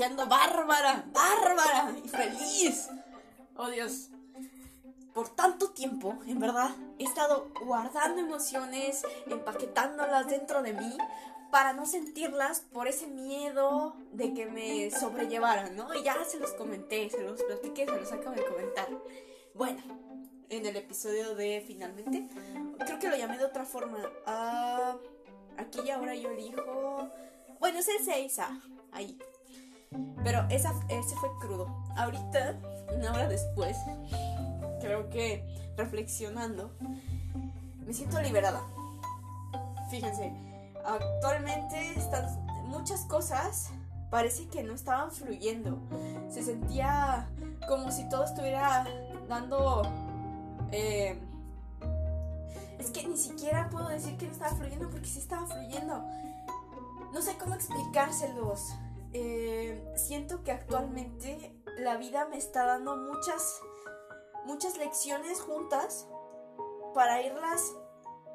paseando bárbara, bárbara y feliz. Oh Dios. Por tanto tiempo, en verdad, he estado guardando emociones, empaquetándolas dentro de mí para no sentirlas por ese miedo de que me sobrellevaran, ¿no? Y ya se los comenté, se los platiqué, se los acabo de comentar. Bueno, en el episodio de finalmente, creo que lo llamé de otra forma. Ah, aquí y ahora yo elijo. Bueno, es el 6A, ahí. Pero ese fue crudo. Ahorita, una hora después, creo que reflexionando, me siento liberada. Fíjense actualmente están muchas cosas parece que no estaban fluyendo. Se sentía como si todo estuviera dando... Eh, es que ni siquiera puedo decir que no estaba fluyendo porque sí estaba fluyendo. No sé cómo explicárselos. Eh, siento que actualmente la vida me está dando muchas, muchas lecciones juntas para irlas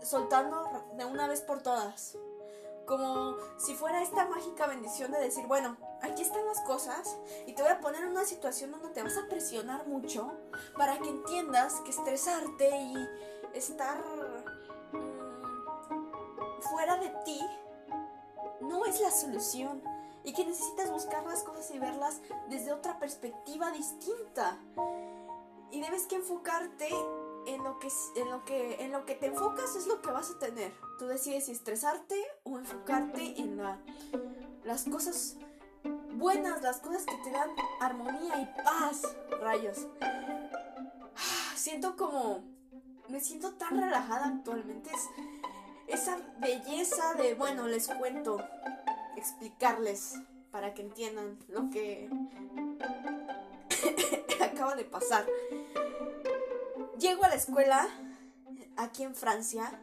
soltando de una vez por todas. Como si fuera esta mágica bendición de decir, bueno, aquí están las cosas y te voy a poner en una situación donde te vas a presionar mucho para que entiendas que estresarte y estar mm, fuera de ti no es la solución y que necesitas buscar las cosas y verlas desde otra perspectiva distinta. Y debes que enfocarte en lo que en lo que en lo que te enfocas es lo que vas a tener. Tú decides si estresarte o enfocarte en la, las cosas buenas, las cosas que te dan armonía y paz, rayos. Siento como me siento tan relajada actualmente es esa belleza de, bueno, les cuento, explicarles para que entiendan lo que acaba de pasar. Llego a la escuela aquí en Francia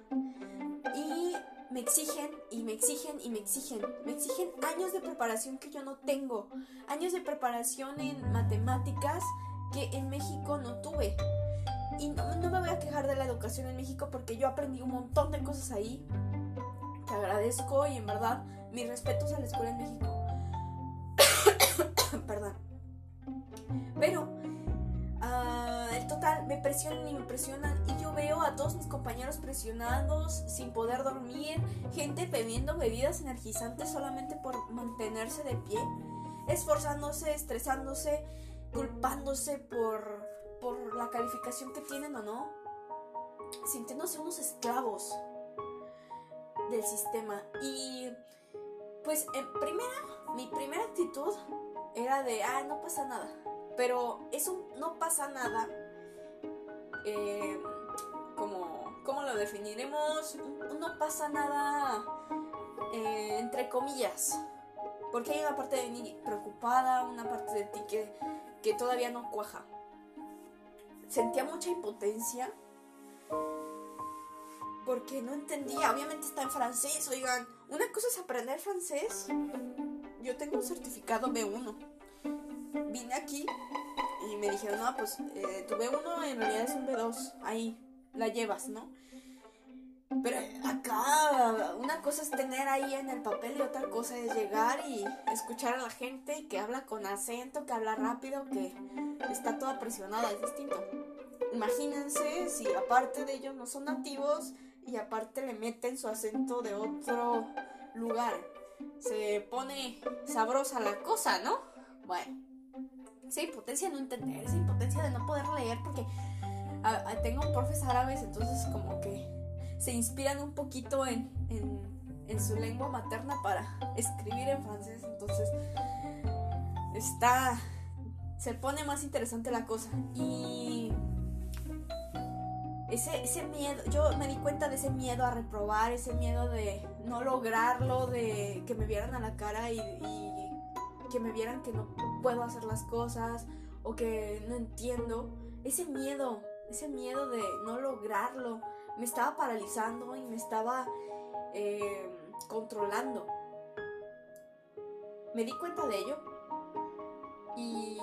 y me exigen y me exigen y me exigen. Me exigen años de preparación que yo no tengo. Años de preparación en matemáticas que en México no tuve. Y no, me voy a quejar de la educación en México porque yo aprendí un montón de cosas ahí. Que agradezco y en verdad mis respetos a la escuela en México. Perdón. Pero total, me presionan y me presionan y yo veo a todos mis compañeros presionados, sin poder dormir, gente bebiendo bebidas energizantes solamente por mantenerse de pie, esforzándose, estresándose, culpándose por, por la calificación que tienen o no, sintiéndose unos esclavos del sistema. Y pues en primera, mi primera actitud era de, ah, no pasa nada. Pero eso no pasa nada eh, como, ¿cómo lo definiremos? No pasa nada, eh, entre comillas, porque hay una parte de mí preocupada, una parte de ti que, que todavía no cuaja. Sentía mucha impotencia porque no entendía, obviamente está en francés, oigan, una cosa es aprender francés. Yo tengo un certificado B1. Vine aquí y me dijeron, no, pues eh, tu B1 en realidad es un B2, ahí la llevas, ¿no? Pero acá una cosa es tener ahí en el papel y otra cosa es llegar y escuchar a la gente que habla con acento, que habla rápido, que está toda presionada, es distinto. Imagínense si aparte de ellos no son nativos y aparte le meten su acento de otro lugar. Se pone sabrosa la cosa, ¿no? Bueno esa impotencia de no entender, esa impotencia de no poder leer, porque tengo profes árabes, entonces como que se inspiran un poquito en, en, su lengua materna para escribir en francés, entonces está, se pone más interesante la cosa. Y ese, ese miedo, yo me di cuenta de ese miedo a reprobar, ese miedo de no lograrlo, de que me vieran a la cara y que me vieran que no puedo hacer las cosas o que no entiendo. Ese miedo, ese miedo de no lograrlo, me estaba paralizando y me estaba eh, controlando. Me di cuenta de ello y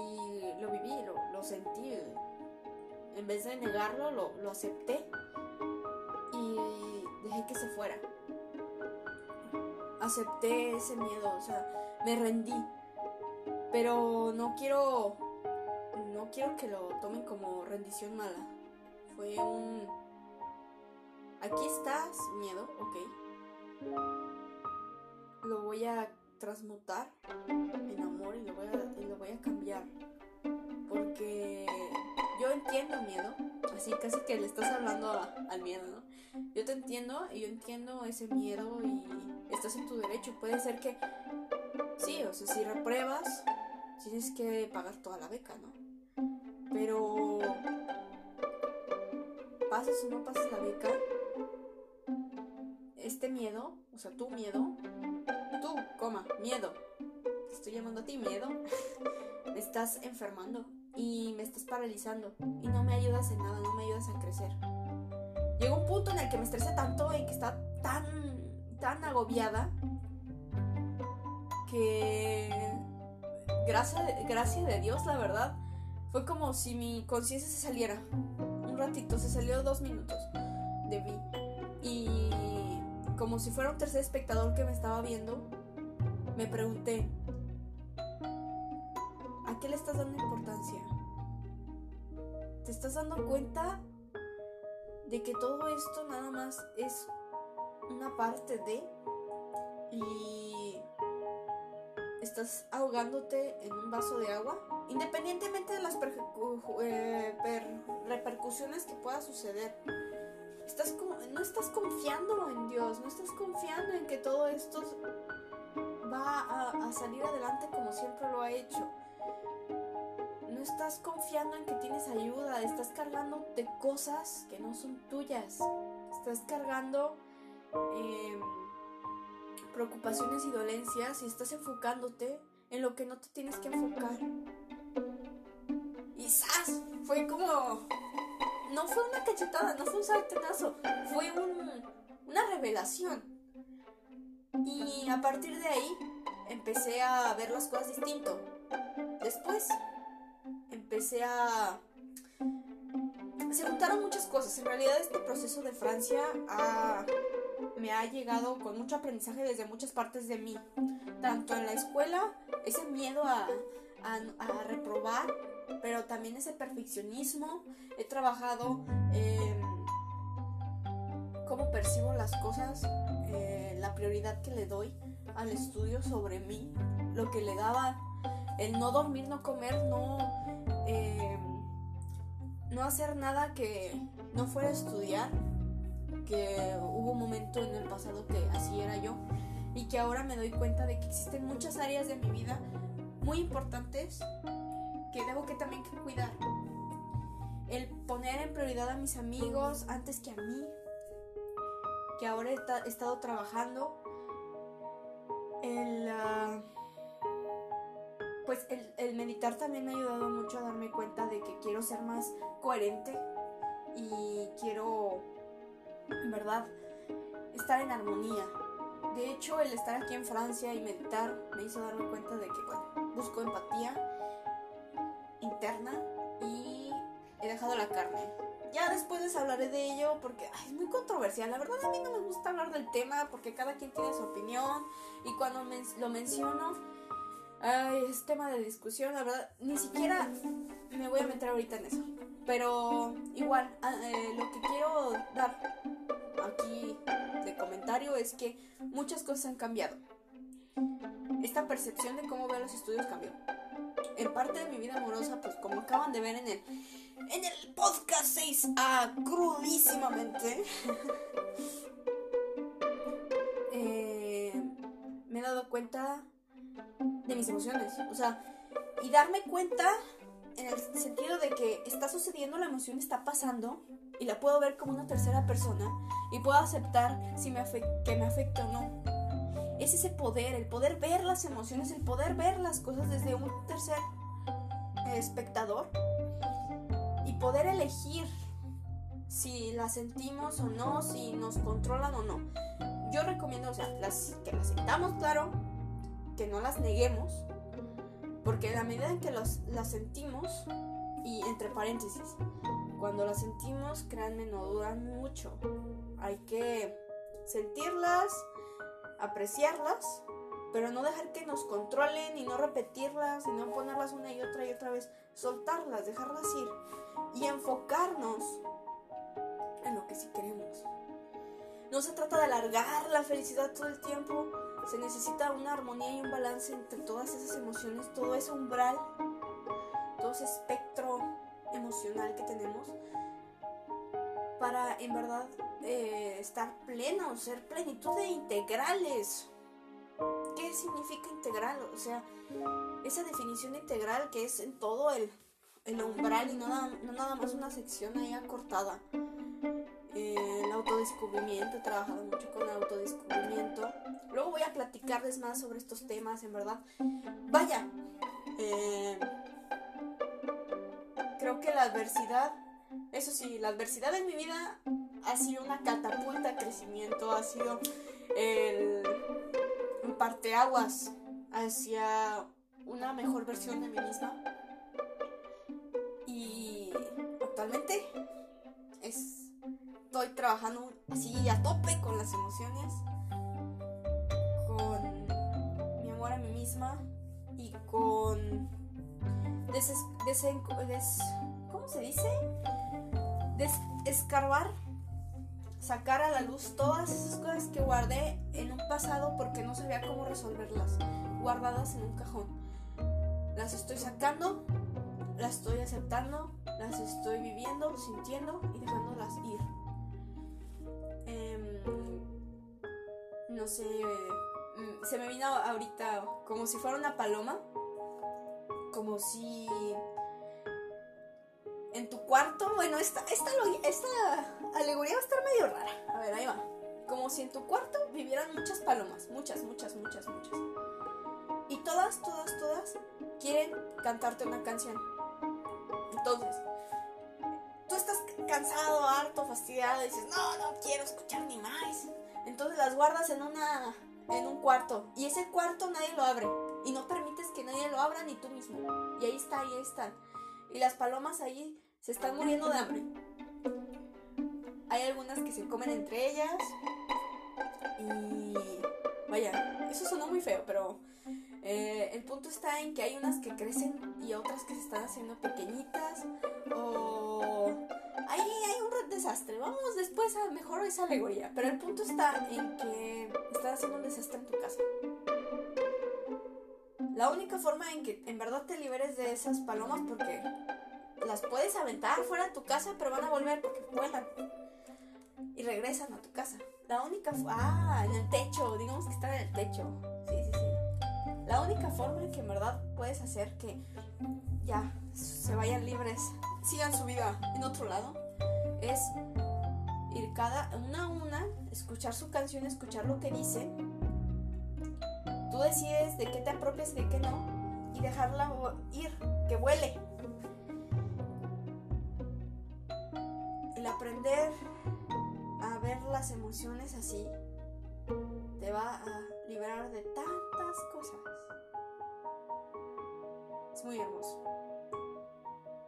lo viví, lo, sentí. En vez de negarlo, lo, lo acepté y dejé que se fuera. Acepté ese miedo, o sea, me rendí Pero no quiero. No quiero que lo tomen como rendición mala. Fue un. Aquí estás, miedo, ok. Lo voy a transmutar en amor y lo voy a, y lo voy a cambiar. Entiendo miedo. Así casi que le estás hablando al miedo, ¿no? Yo te entiendo y yo entiendo ese miedo y estás en tu derecho. Puede ser que sí, o sea, si repruebas, tienes que pagar toda la beca, ¿no? Pero pases o no pases la beca, este miedo, o sea, tu miedo, tú, coma, miedo, te estoy llamando a ti miedo, me estás enfermando y me estás paralizando y no me ayudas en nada, no me ayudas a crecer. Llega un punto en el que me estresé tanto, en que está tan, tan agobiada, que gracias gracia de Dios, la verdad, fue como si mi conciencia se saliera. Un ratito, se salió dos minutos de mí. Y como si fuera un tercer espectador que me estaba viendo, me pregunté, ¿a qué le estás dando importancia? ¿Te estás dando cuenta de que todo esto nada más es una parte de y estás ahogándote en un vaso de agua, independientemente de las eh, per- repercusiones que pueda suceder. No estás confiando en Dios, no estás confiando en que todo esto va a salir adelante como siempre lo ha hecho. No estás confiando en que tienes ayuda, estás cargando de cosas que no son tuyas. Estás cargando em, preocupaciones y dolencias y estás enfocándote en lo que no te tienes que enfocar. Y ¡zas! Fue como... No fue una cachetada, no fue un sartenazo, fue un- una revelación. Y a partir de ahí empecé a ver las cosas distinto. Después empecé a... Se juntaron muchas cosas. En realidad este proceso de Francia ha- me ha llegado con mucho aprendizaje desde muchas partes de mí. Tanto en la escuela, ese miedo a, a- reprobar, pero también ese perfeccionismo. He trabajado en cómo percibo las cosas, eh, la prioridad que le doy al estudio sobre mí, lo que le daba el no dormir, no comer, no, eh, no hacer nada que no fuera a estudiar, que hubo un momento en el pasado que así era yo y que ahora me doy cuenta de que existen muchas áreas de mi vida muy importantes que debo que también que cuidar. El poner en prioridad a mis amigos antes que a mí, que ahora he estado trabajando. El, ah, pues el, el meditar también me ha ayudado mucho a darme cuenta de que quiero ser más coherente y quiero, en verdad, estar en armonía. De hecho, el estar aquí en Francia y meditar me hizo darme cuenta de que, busco empatía interna y he dejado la carne. Ya después les hablaré de ello porque es muy controversial. La verdad a mí no me gusta hablar del tema porque cada quien tiene su opinión y cuando men- lo menciono ay, es tema de discusión. La verdad ni siquiera me voy a meter ahorita en eso. Pero igual, ah, eh, lo que quiero dar aquí de comentario es que muchas cosas han cambiado. Esta percepción de cómo veo los estudios cambió. En parte de mi vida amorosa, pues como acaban de ver en el, en el podcast 6A crudísimamente, eh, me he dado cuenta de mis emociones. O sea, y darme cuenta en el sentido de que está sucediendo, la emoción está pasando y la puedo ver como una tercera persona y puedo aceptar si me que me afecta o no. Es ese poder, el poder ver las emociones, el poder ver las cosas desde un tercer espectador y poder elegir si las sentimos o no, si nos controlan o no. Yo recomiendo, o sea, las, que las sintamos, claro, que no las neguemos, porque en la medida en que las sentimos, y entre paréntesis, cuando las sentimos, créanme, no duran mucho. Hay que sentirlas, apreciarlas pero no dejar que nos controlen y no repetirlas y no ponerlas una y otra y otra vez, soltarlas, dejarlas ir y enfocarnos en lo que sí queremos. No se trata de alargar la felicidad todo el tiempo, se necesita una armonía y un balance entre todas esas emociones, todo ese umbral, todo ese espectro emocional que tenemos para en verdad eh, estar plenos, ser plenitud de integrales. ¿Qué significa integral? O sea, esa definición integral que es en todo el, el umbral y no nada, no nada más una sección ahí acortada. Eh, el autodescubrimiento, he trabajado mucho con el autodescubrimiento. Luego voy a platicarles más sobre estos temas, en verdad. Vaya, eh, creo que la adversidad, eso sí, la adversidad en mi vida ha sido una catapulta de crecimiento, ha sido el parteaguas hacia una mejor versión de mí misma. Y actualmente estoy trabajando así a tope con las emociones, con mi amor a mí misma y con des, ¿cómo se dice? Desescarbar sacar a la luz todas esas cosas que guardé en un pasado porque no sabía cómo resolverlas, guardadas en un cajón. Las estoy sacando, las estoy aceptando, las estoy viviendo, sintiendo y dejándolas ir. Em, no sé, mm, se me vino ahorita como si fuera una paloma, como si en tu cuarto, bueno, esta, esta, esta alegoría va a estar medio rara. A ver, ahí va. Como si en tu cuarto vivieran muchas palomas, muchas, muchas, muchas, muchas. Y todas, todas, todas quieren cantarte una canción. Entonces, cansado, harto, fastidiado, dices, no, no quiero escuchar ni más. Entonces las guardas en una en un cuarto y ese cuarto nadie lo abre y no permites que nadie lo abra ni tú mismo. Y ahí está, ahí están. Y las palomas ahí se están muriendo de hambre. Hay algunas que se comen entre ellas. Y vaya, eso sonó muy feo, pero eh, el punto está en que hay unas que crecen y otras que se están haciendo pequeñitas. O desastre. Vamos después a mejor esa alegoría. Pero el punto está en que están haciendo un desastre en tu casa. La única forma en que en verdad te liberes de esas palomas, porque las puedes aventar fuera de tu casa, pero van a volver porque vuelan. Y regresan a tu casa. La única. Ah, en el techo. Digamos que están en el techo. Sí, sí, sí. La única forma en que en verdad puedes hacer que ya se vayan libres, sigan su vida en otro lado, es ir cada una a una, escuchar su canción, escuchar lo que dice Tú decides de qué te apropias y de qué no y dejarla ir, que vuele. El aprender a ver las emociones así te va a liberar de tantas cosas. Es muy hermoso.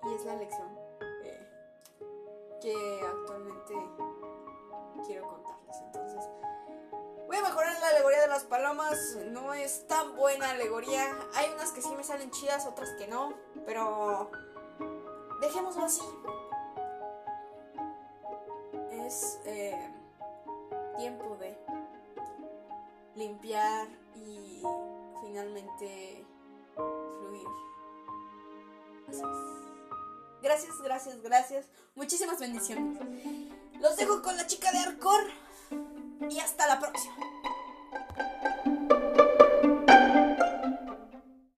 Y es la lección que actualmente quiero contarles. Entonces, Voy a mejorar la alegoría de las palomas. No es tan buena alegoría. Hay unas que sí me salen chidas, otras que no. Pero dejémoslo así. Es eh, tiempo de limpiar y finalmente fluir. Es. Gracias, gracias, gracias. Muchísimas bendiciones. Los dejo con la chica de Arcor y hasta la próxima.